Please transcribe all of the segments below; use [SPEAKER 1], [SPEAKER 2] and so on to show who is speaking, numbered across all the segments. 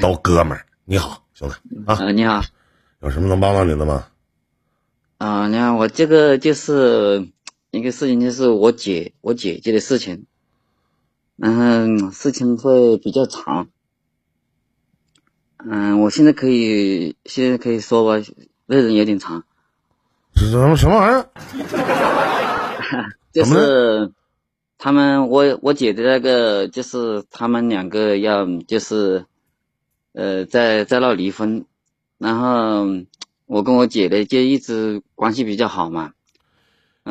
[SPEAKER 1] 都哥们儿。你好，兄弟。啊，
[SPEAKER 2] 呃，你好，
[SPEAKER 1] 有什么能帮到你的吗？
[SPEAKER 2] 啊、你好，我这个就是一个事情，就是我姐我姐姐的事情，然后嗯事情会比较长，嗯，我现在可以现在可以说吧，内容有点长，
[SPEAKER 1] 这什么什么玩意儿？
[SPEAKER 2] 就是他们我我姐的那个就是他们两个要就是呃在在闹离婚，然后我跟我姐的就一直关系比较好嘛。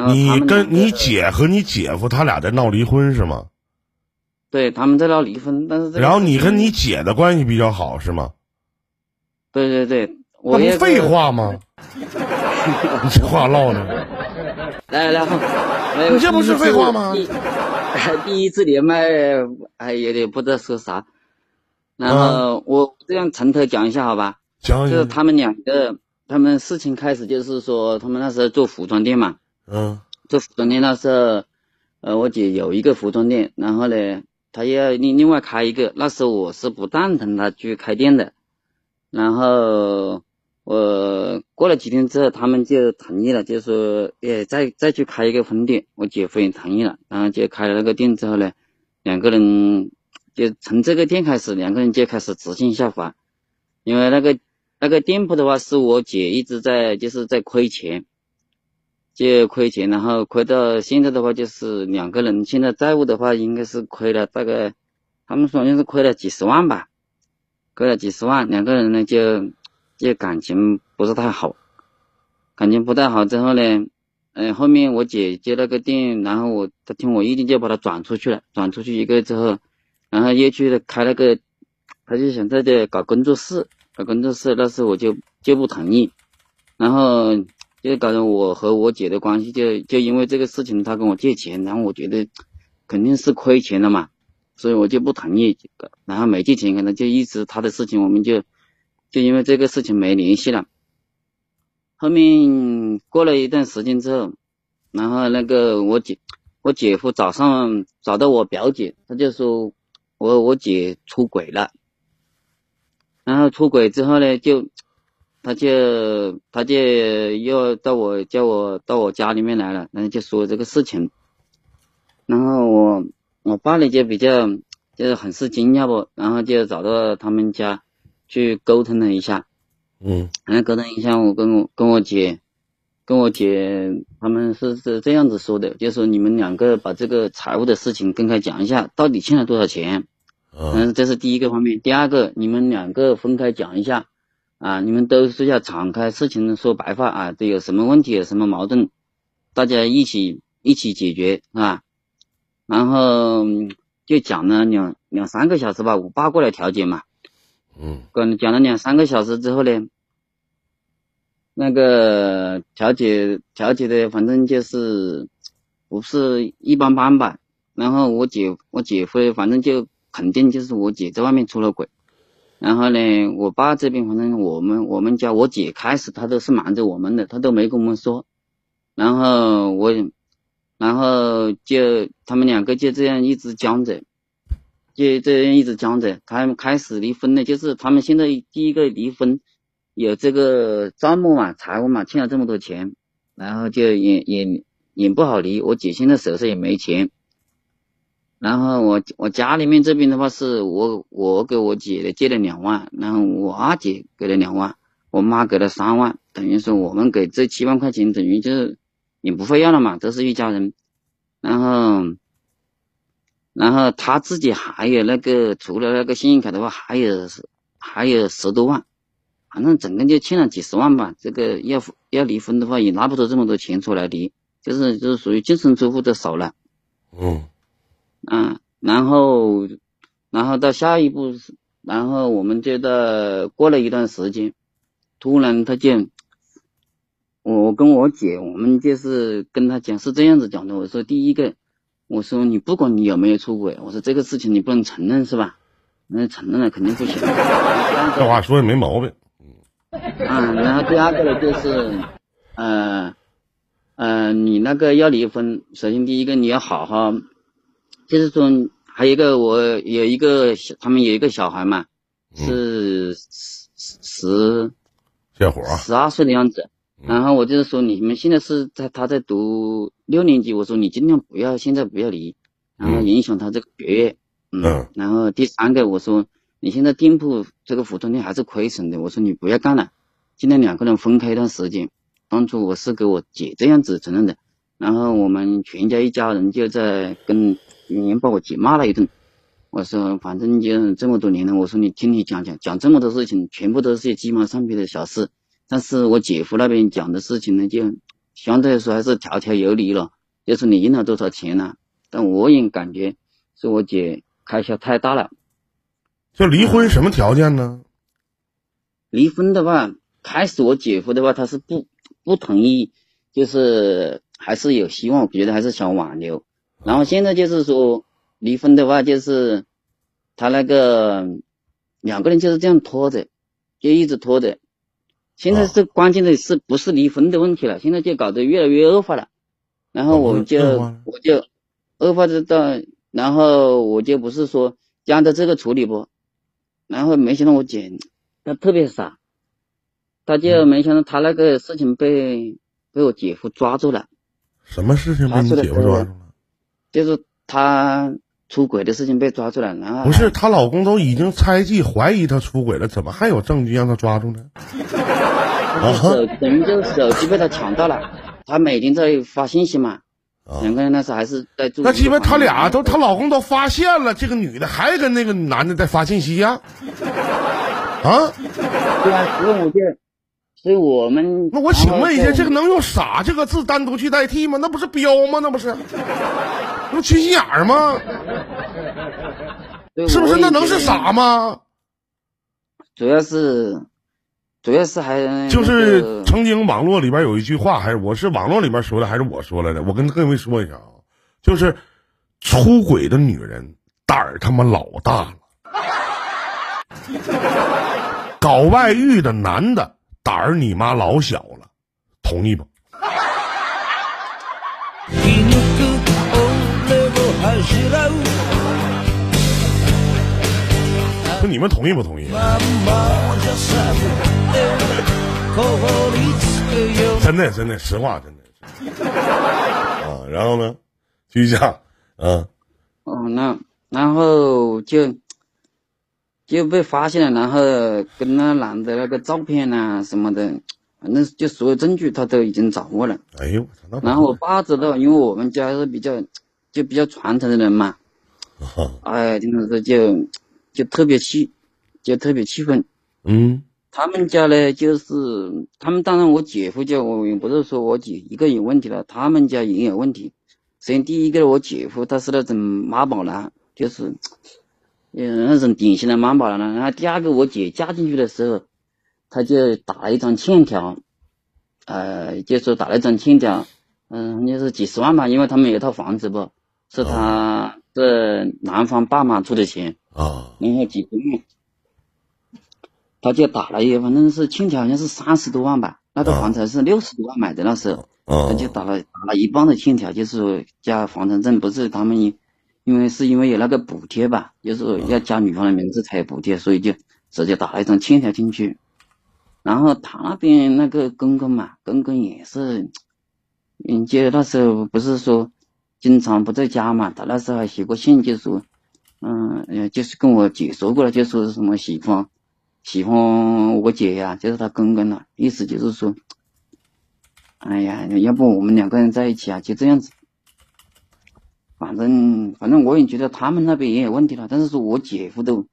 [SPEAKER 1] 你跟你姐和你姐夫他俩在闹离婚是吗？
[SPEAKER 2] 对他们在闹离婚，但是
[SPEAKER 1] 然后你跟你姐的关系比较好是吗？
[SPEAKER 2] 对对对，我也
[SPEAKER 1] 不废，话吗？你这话唠的，
[SPEAKER 2] 来来来
[SPEAKER 1] 你这不是废话吗
[SPEAKER 2] 第一次第 第一次连麦哎有点不知道说啥，然后我这样从头讲一下好吧？就是他们两个，他们事情开始就是说，他们那时候做服装店嘛，
[SPEAKER 1] 嗯。
[SPEAKER 2] 做服装店那时候，呃，我姐有一个服装店，然后呢，她要另另外开一个，那时候我是不赞成她去开店的，然后我过了几天之后，他们就同意了，就说，哎，再再去开一个分店，我姐夫也同意了，然后就开了那个店之后呢，两个人就从这个店开始，两个人就开始直线下滑，因为那个那个店铺的话，是我姐一直在就是在亏钱，就亏钱，然后亏到现在的话，就是两个人现在债务的话，应该是亏了大概，他们说好像是亏了几十万吧，亏了几十万，两个人呢就就感情不是太好，感情不太好之后呢，嗯、后面我姐接那个店，然后我她听我意见就把它转出去了，转出去一个月之后，然后又去开那个，他就想在这搞工作室，搞工作室，那时我就就不同意，然后就搞得我和我姐的关系就就因为这个事情，他跟我借钱，然后我觉得肯定是亏钱了嘛，所以我就不同意，然后没借钱，可能就一直他的事情，我们就就因为这个事情没联系了。后面过了一段时间之后，然后那个我姐我姐夫早上找到我表姐，他就说我我姐出轨了，然后出轨之后呢，就他就他就又到我叫我到我家里面来了，然后就说这个事情，然后我我爸呢就比较就是很是惊讶不，然后就找到他们家去沟通了一下，
[SPEAKER 1] 嗯。
[SPEAKER 2] 然后沟通一下，我跟我跟我姐，跟我姐他们是是这样子说的，就说你们两个把这个财务的事情公开讲一下，到底欠了多少钱。
[SPEAKER 1] 嗯
[SPEAKER 2] 嗯，这是第一个方面。第二个，你们两个分开讲一下，啊，你们都是要敞开事情说白话啊，这有什么问题有什么矛盾，大家一起一起解决，是吧？然后嗯就讲了两两三个小时吧，我爸过来调解嘛，
[SPEAKER 1] 嗯
[SPEAKER 2] 跟讲了两三个小时之后呢，那个调解调解的反正就是不是一般般吧。然后我姐我姐夫反正就肯定就是我姐在外面出了轨。然后呢，我爸这边反正我们我们家我姐开始她都是瞒着我们的，她都没跟我们说。然后我，然后就他们两个就这样一直僵着，就这样一直僵着。他们开始离婚了，就是他们现在第一个离婚，有这个账目嘛，财务嘛，欠了这么多钱，然后就也也也不好离。我姐现在手上也没钱，然后我我家里面这边的话是我我给我姐的借了两万，然后我二姐给了两万，我妈给了三万，等于说我们给这七万块钱，等于就是也不会要了嘛，都是一家人。然后，然后他自己还有那个除了那个信用卡的话，还有还有十多万，反正整个就欠了几十万吧。这个要要离婚的话，也拿不出这么多钱出来离，就是就是属于净身出户的少了。
[SPEAKER 1] 嗯
[SPEAKER 2] 啊，然后，然后到下一步，然后我们就到过了一段时间，突然他就，我跟我姐，我们就是跟他讲是这样子讲的，我说第一个，我说你不管你有没有出轨，我说这个事情你不能承认是吧？那承认了肯定不行。
[SPEAKER 1] 这话说的没毛病。
[SPEAKER 2] 嗯，然后第二个呢就是，呃，呃，你那个要离婚，首先第一个你要好好，就是说还有一个我有一个小他们有一个小孩嘛，是十十
[SPEAKER 1] 泄火，
[SPEAKER 2] 十二岁的样子。然后我就是说，你们现在是在他在读六年级，我说你尽量不要现在不要离，然后影响他这个学业。嗯。然后第三个，我说你现在店铺这个服装店还是亏损的，我说你不要干了，尽量两个人分开一段时间。当初我是给我姐这样子承认的，然后我们全家一家人就在跟语言把我姐骂了一顿。我说反正就这么多年了，我说你听你讲讲讲这么多事情，全部都是些鸡毛蒜皮的小事。但是我姐夫那边讲的事情呢，就相对来说还是条条有理了，就是你印了多少钱了。但我也感觉是我姐开销太大了。
[SPEAKER 1] 就离婚什么条件呢？
[SPEAKER 2] 离婚的话，开始我姐夫的话他是不。不同意，就是还是有希望，我觉得还是想挽留。然后现在就是说离婚的话，就是他那个两个人就是这样拖着，就一直拖着。现在是关键的是不是离婚的问题了？现在就搞得越来越恶化了。然后我就我就恶化的到，然后我就不是说将着这个处理不，然后没想到我姐她特别傻。她就没想到她那个事情被被我姐夫抓住了。
[SPEAKER 1] 什么事情被你姐夫抓住了？
[SPEAKER 2] 就是她出轨的事情被抓住了，然后
[SPEAKER 1] 不是她老公都已经猜忌怀疑她出轨了，怎么还有证据让她抓住呢？
[SPEAKER 2] 手等于就是手机被她抢到了，她每天在发信息嘛，两个人那时候还是在住。
[SPEAKER 1] 那基本他俩都她老公都发现了，这个女的还跟那个男的在发信息呀？啊？
[SPEAKER 2] 对啊，所以我就。所以我们
[SPEAKER 1] 那我请问一下，这个能用“傻”这个字单独去代替吗？那不是彪吗？那不是，那不缺心眼儿吗？是不是？那能是傻吗？
[SPEAKER 2] 主要是，主要是还
[SPEAKER 1] 就是曾经网络里边有一句话，还是我是网络里边说的，还是我说来的？我跟各位说一下啊，就是出轨的女人胆儿他妈老大了，搞外遇的男的。胆儿你妈老小了，同意不？那你们同意不同意？真的真的实话真的。啊，然后呢？继续讲。嗯。
[SPEAKER 2] 哦，那然后就。就被发现了，然后跟那男的那个照片啊什么的，反正就所有证据他都已经掌握了。
[SPEAKER 1] 哎呦，
[SPEAKER 2] 然后我爸知道，因为我们家是比较就比较传统的人嘛，哎，听到这就就特别气，就特别气愤。
[SPEAKER 1] 嗯，
[SPEAKER 2] 他们家呢，就是他们当然我姐夫家，我也不是说我姐一个有问题了，他们家也有问题。首先第一个，我姐夫他是那种妈宝男，就是。嗯，那种典型的妈宝男。然后第二个，我姐嫁进去的时候，他就打了一张欠条，呃，就说打了一张欠条，嗯，就是几十万吧，因为他们有套房子不，是他是男方爸妈出的钱
[SPEAKER 1] 啊，
[SPEAKER 2] 然后几个月，他就打了一，反正是欠条，好像是三十多万吧，那个房产是六十多万买的那时候，他就打了打了一半的欠条，就是加房产证，不是他们一。因为是因为有那个补贴吧，就是要加女方的名字才有补贴，所以就直接打了一张欠条进去。然后他那边那个公公嘛，公公也是，嗯，就那时候不是说经常不在家嘛，他那时候还写过信，就说，嗯，就是跟我姐说过了，就说什么喜欢喜欢我姐呀，就是他公公了，意思就是说，哎呀，要不我们两个人在一起啊，就这样子。反正反正我也觉得他们那边也有问题了，但是说我姐夫的，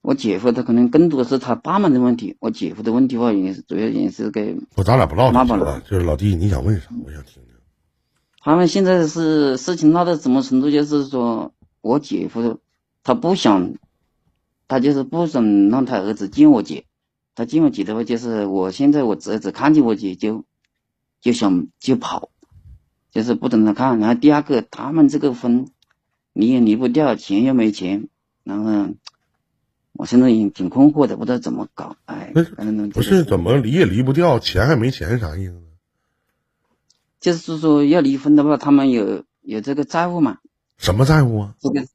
[SPEAKER 2] 我姐夫他可能更多的是他爸妈的问题，我姐夫的问题话也是主要也是给
[SPEAKER 1] 不，咱俩不唠这了，就是老弟，你想问啥？我想听听。
[SPEAKER 2] 他们现在是事情闹到什么程度？就是说我姐夫他不想，他就是不想让他儿子见我姐，他见我姐的话，就是我现在我侄子看见我姐就就想就跑。就是不等他看，然后第二个，他们这个婚离也离不掉，钱又没钱，然后我现在也挺困惑的，不知道怎么搞。哎，
[SPEAKER 1] 不是怎么离也离不掉，钱还没钱，啥意思呢？
[SPEAKER 2] 就是说要离婚的话，他们有有这个债务嘛？
[SPEAKER 1] 什么债务啊？
[SPEAKER 2] 这个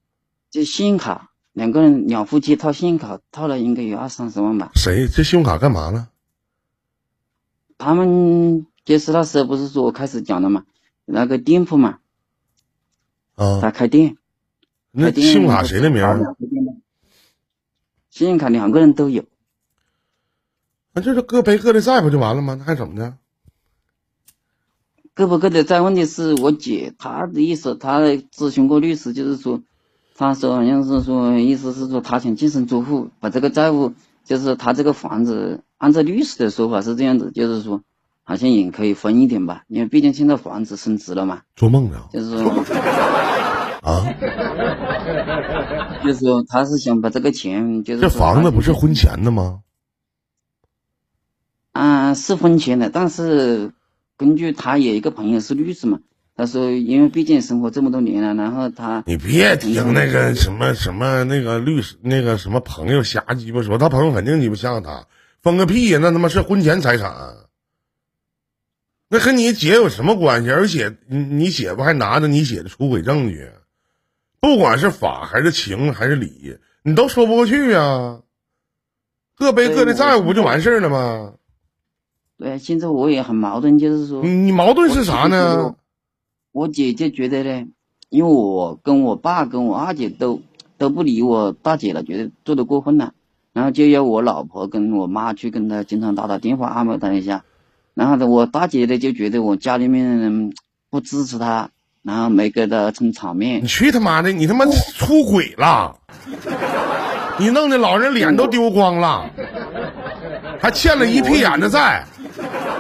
[SPEAKER 2] 就信用卡，两个人两夫妻套信用卡套了应该有二三十万吧。
[SPEAKER 1] 谁？这信用卡干嘛呢？
[SPEAKER 2] 他们就是那时候不是说我开始讲的嘛，那个店铺嘛，
[SPEAKER 1] 啊，
[SPEAKER 2] 他开店，
[SPEAKER 1] 那
[SPEAKER 2] 店
[SPEAKER 1] 信用卡谁的名儿？
[SPEAKER 2] 信用卡两个人都有，
[SPEAKER 1] 那就是各背各的债不就完了吗？那还怎么的？
[SPEAKER 2] 各不各的债。问题是我姐她的意思，她咨询过律师，就是说，她说好像是说，意思是说她想净身出户，把这个债务，就是她这个房子，按照律师的说法是这样子，就是说，好像也可以分一点吧，因为毕竟现在房子升值了嘛，
[SPEAKER 1] 做梦呢？
[SPEAKER 2] 就是说，
[SPEAKER 1] 啊，
[SPEAKER 2] 就是说她是想把这个钱，就是
[SPEAKER 1] 这房子不是婚前的吗？
[SPEAKER 2] 啊，是婚前的，但是根据他有一个朋友是律师嘛，他说因为毕竟生活这么多年了，然后他
[SPEAKER 1] 你别听那个什么什么那个律师那个什么朋友瞎鸡巴说，他朋友肯定鸡巴像他，分个屁呀！那他妈是婚前财产，那和你姐有什么关系？而且你你姐夫还拿着你姐的出轨证据，不管是法还是情还是理，你都说不过去呀。各背各的债务不就完事儿了吗？
[SPEAKER 2] 对，现在我也很矛盾，就是说，
[SPEAKER 1] 你你矛盾是啥呢？
[SPEAKER 2] 我姐姐觉得呢，因为我跟我爸跟我二姐都都不理我大姐了，觉得做的过分了，然后就要我老婆跟我妈去跟她经常打打电话安慰她一下，然后呢，我大姐呢就觉得我家里面人不支持她，然后没给她撑场面
[SPEAKER 1] 你，去他妈的！你他妈出轨了！你弄得老人脸都丢光了，还欠了一屁眼的债，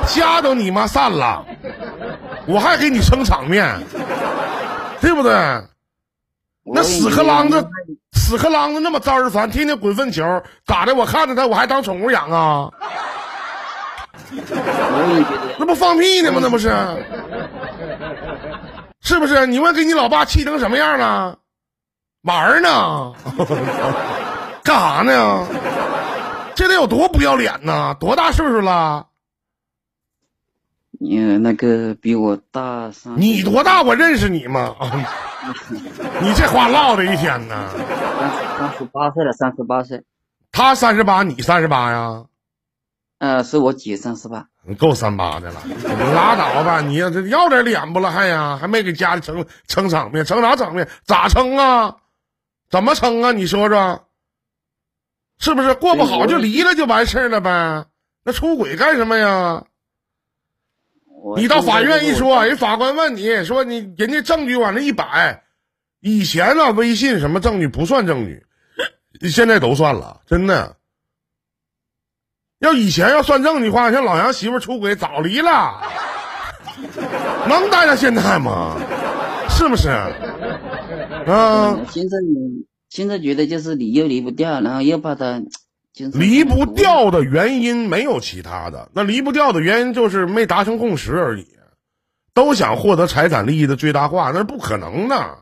[SPEAKER 1] 家都你妈散了，我还给你撑场面，对不对？那屎壳郎子，屎壳郎子那么招人烦，天天滚粪球，咋的？我看着他，我还当宠物养啊？那不放屁呢吗？那不是？是不是？你问给你老爸气成什么样了？玩儿呢？干啥呢？这得有多不要脸呢？多大岁数了？
[SPEAKER 2] 嗯，那个比我大三，
[SPEAKER 1] 你多大？我认识你吗？你这话唠的一天呢。
[SPEAKER 2] 三三十八岁了，三十八岁。
[SPEAKER 1] 他三十八，你三十八呀？
[SPEAKER 2] 呃，是我姐三十八。
[SPEAKER 1] 你够三八的了，你拉倒吧！你要这要点脸不了还呀？还没给家里撑撑场面，撑啥场面？咋撑啊？怎么撑啊？你说说，是不是过不好就离了就完事儿了呗？那出轨干什么呀？
[SPEAKER 2] 我
[SPEAKER 1] 你到法院一说，人法官问你说你人家证据往那一摆，以前啊微信什么证据不算证据，现在都算了，真的。要以前要算证据的话，像老杨媳妇出轨早离了，能待到现在吗？是不是？啊，
[SPEAKER 2] 现在现在觉得就是离又离不掉，然后又怕他就是
[SPEAKER 1] 离不掉的原因没有其他的，那离不掉的原因就是没达成共识而已，都想获得财产利益的最大化，那是不可能的。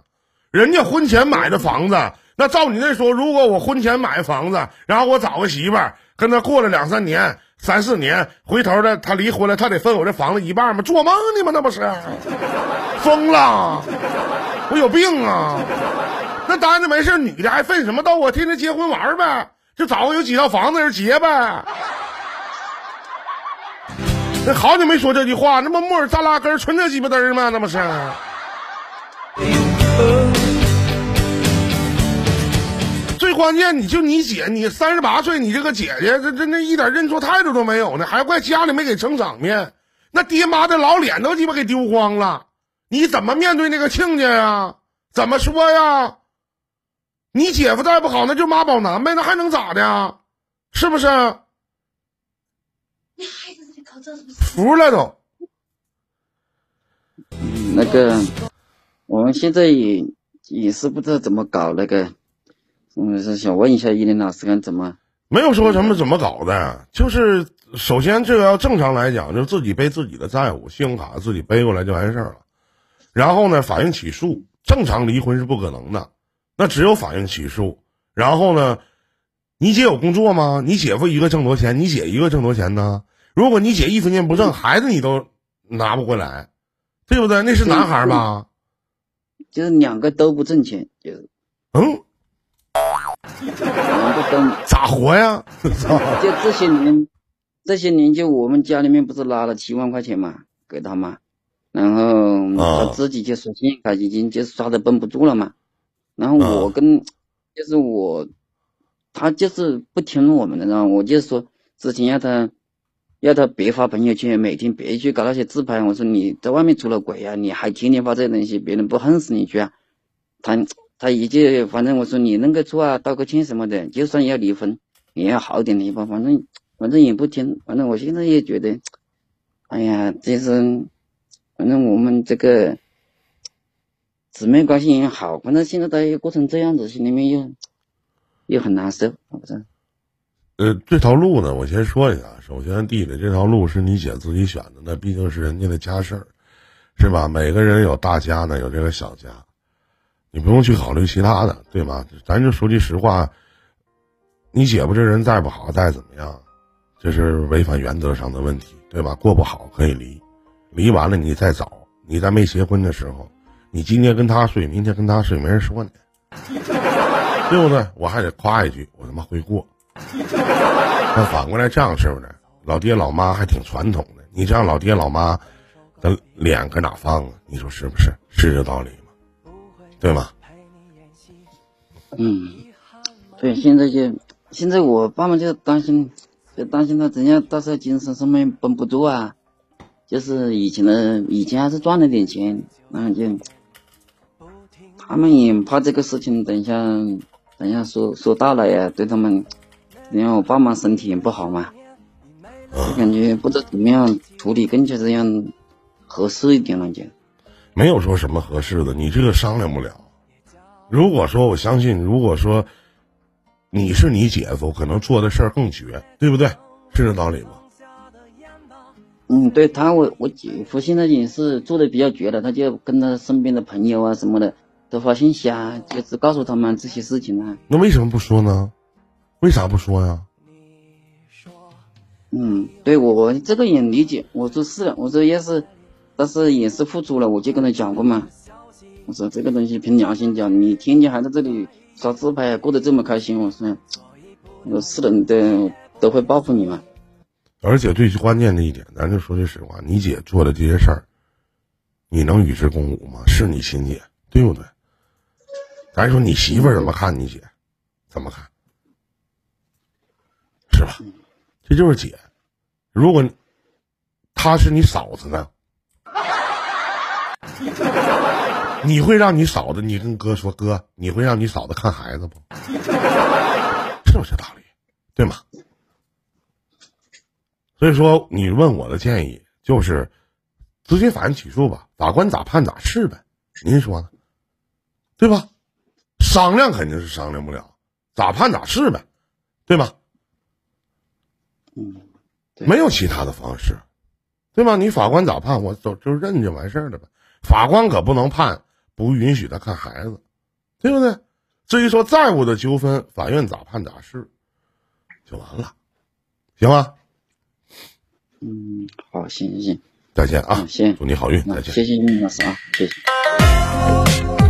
[SPEAKER 1] 人家婚前买的房子，那照你那说，如果我婚前买房子，然后我找个媳妇儿，跟他过了两三年、三四年，回头的他离婚了，他得分我这房子一半吗？做梦呢吗？那不是疯了？我有病啊！那单子没事，女的还分什么斗啊？天天结婚玩儿呗，就找个有几套房子人结呗。那好久没说这句话，那不木耳扎拉根儿纯这鸡巴嘚儿吗？那不是？最关键，你就你姐，你三十八岁，你这个姐姐，这这那一点认错态度都没有呢，还怪家里没给撑场面，那爹妈的老脸都鸡巴给丢光了，你怎么面对那个亲家呀？怎么说呀？你姐夫再不好，那就妈宝男呗，那还能咋的呀？是不是？
[SPEAKER 3] 你还在这里搞这是不是？
[SPEAKER 1] 服了都。
[SPEAKER 2] 那个，我们现在也也是不知道怎么搞那个，嗯，是想问一下依林老师看怎么？
[SPEAKER 1] 没有说什么怎么搞的，就是首先这个要正常来讲，就自己背自己的债务，信用卡自己背过来就完事儿了。然后呢，法院起诉，正常离婚是不可能的，那只有法院起诉。然后呢，你姐有工作吗？你姐夫一个挣多钱？你姐一个挣多钱呢？如果你姐一分钱不挣，孩子你都拿不回来，对不对？那是男孩儿吧？
[SPEAKER 2] 就是两个都不挣钱，就是
[SPEAKER 1] 嗯。咋活呀？
[SPEAKER 2] 就这些年，这些年就我们家里面不是拿了七万块钱嘛，给他嘛，然后
[SPEAKER 1] 啊
[SPEAKER 2] 他自己就说信用卡已经就是刷的绷不住了嘛，然后我
[SPEAKER 1] 啊
[SPEAKER 2] 跟就是我，他就是不听我们的，然后我就说之前要他要他别发朋友圈，每天别去搞那些自拍，我说你在外面出了轨啊，你还天天发这些东西，别人不恨死你去啊？他他一句反正我说你认个错啊，道个歉什么的，就算要离婚也要好点离吧，反正反正也不听，反正我现在也觉得，哎呀，就是反正我们这个姊妹关系也好，反正现在他又过成这样子，心里面又又很难受，反正。
[SPEAKER 1] 呃，这条路呢，我先说一下。首先，弟弟，这条路是你姐自己选的，那毕竟是人家的家事儿，是吧？每个人有大家呢，有这个小家，你不用去考虑其他的，对吧？咱就说句实话，你姐夫这人再不好，再怎么样，这是违反原则上的问题，对吧？过不好可以离，离完了你再找，你在没结婚的时候，你今天跟他睡，明天跟他睡，没人说你，对不对？我还得夸一句，我他妈会过。那反过来这样是不是？老爹老妈还挺传统的，你这样老爹老妈的脸搁哪放啊？你说是不是？是这道理吗？对吗？
[SPEAKER 2] 嗯，对，现在就现在我爸妈就担心，就担心他怎样到时候精神上面绷不住啊。就是以前的以前还是赚了点钱，然后就他们也怕这个事情等一下等一下说说大了呀，对他们，因为我爸妈身体也不好嘛，就感觉不知道怎么样处理更加这样合适一点了就。
[SPEAKER 1] 没有说什么合适的，你这个商量不了。如果说我相信，如果说你是你姐夫，可能做的事儿更绝，对不对？是这道理吗？
[SPEAKER 2] 嗯，对他，我我姐夫现在也是做的比较绝了，他就跟他身边的朋友啊什么的都发信息啊，就是告诉他们这些事情啊。
[SPEAKER 1] 那为什么不说呢？为啥不说呀？
[SPEAKER 2] 嗯，对我这个也理解，我说是的，我说要是，但是也是付出了，我就跟他讲过嘛。我说这个东西凭良心讲，你天天还在这里刷自拍，过得这么开心，我说，我说是的，都都会报复你嘛。
[SPEAKER 1] 而且最关键的一点，咱就说句实话，你姐做的这些事儿，你能与之共舞吗？是你亲姐，对不对？咱说你媳妇儿怎么看你姐，怎么看，是吧？这就是姐。如果她是你嫂子呢，你会让你嫂子，你跟哥说哥，你会让你嫂子看孩子不？是不是道理？对吗？所以说，你问我的建议就是，直接法院起诉吧，法官咋判咋是呗，您说呢？对吧？商量肯定是商量不了，咋判咋是呗，对吧？
[SPEAKER 2] 嗯，
[SPEAKER 1] 没有其他的方式，对吧？你法官咋判，我就就认就完事儿了呗。法官可不能判不允许他看孩子，对不对？至于说债务的纠纷，法院咋判咋是，就完了，行吗？
[SPEAKER 2] 嗯，好，行行行，
[SPEAKER 1] 再见啊
[SPEAKER 2] 嗯，！行，
[SPEAKER 1] 祝你好运，再见。
[SPEAKER 2] 谢谢你老师啊，谢谢。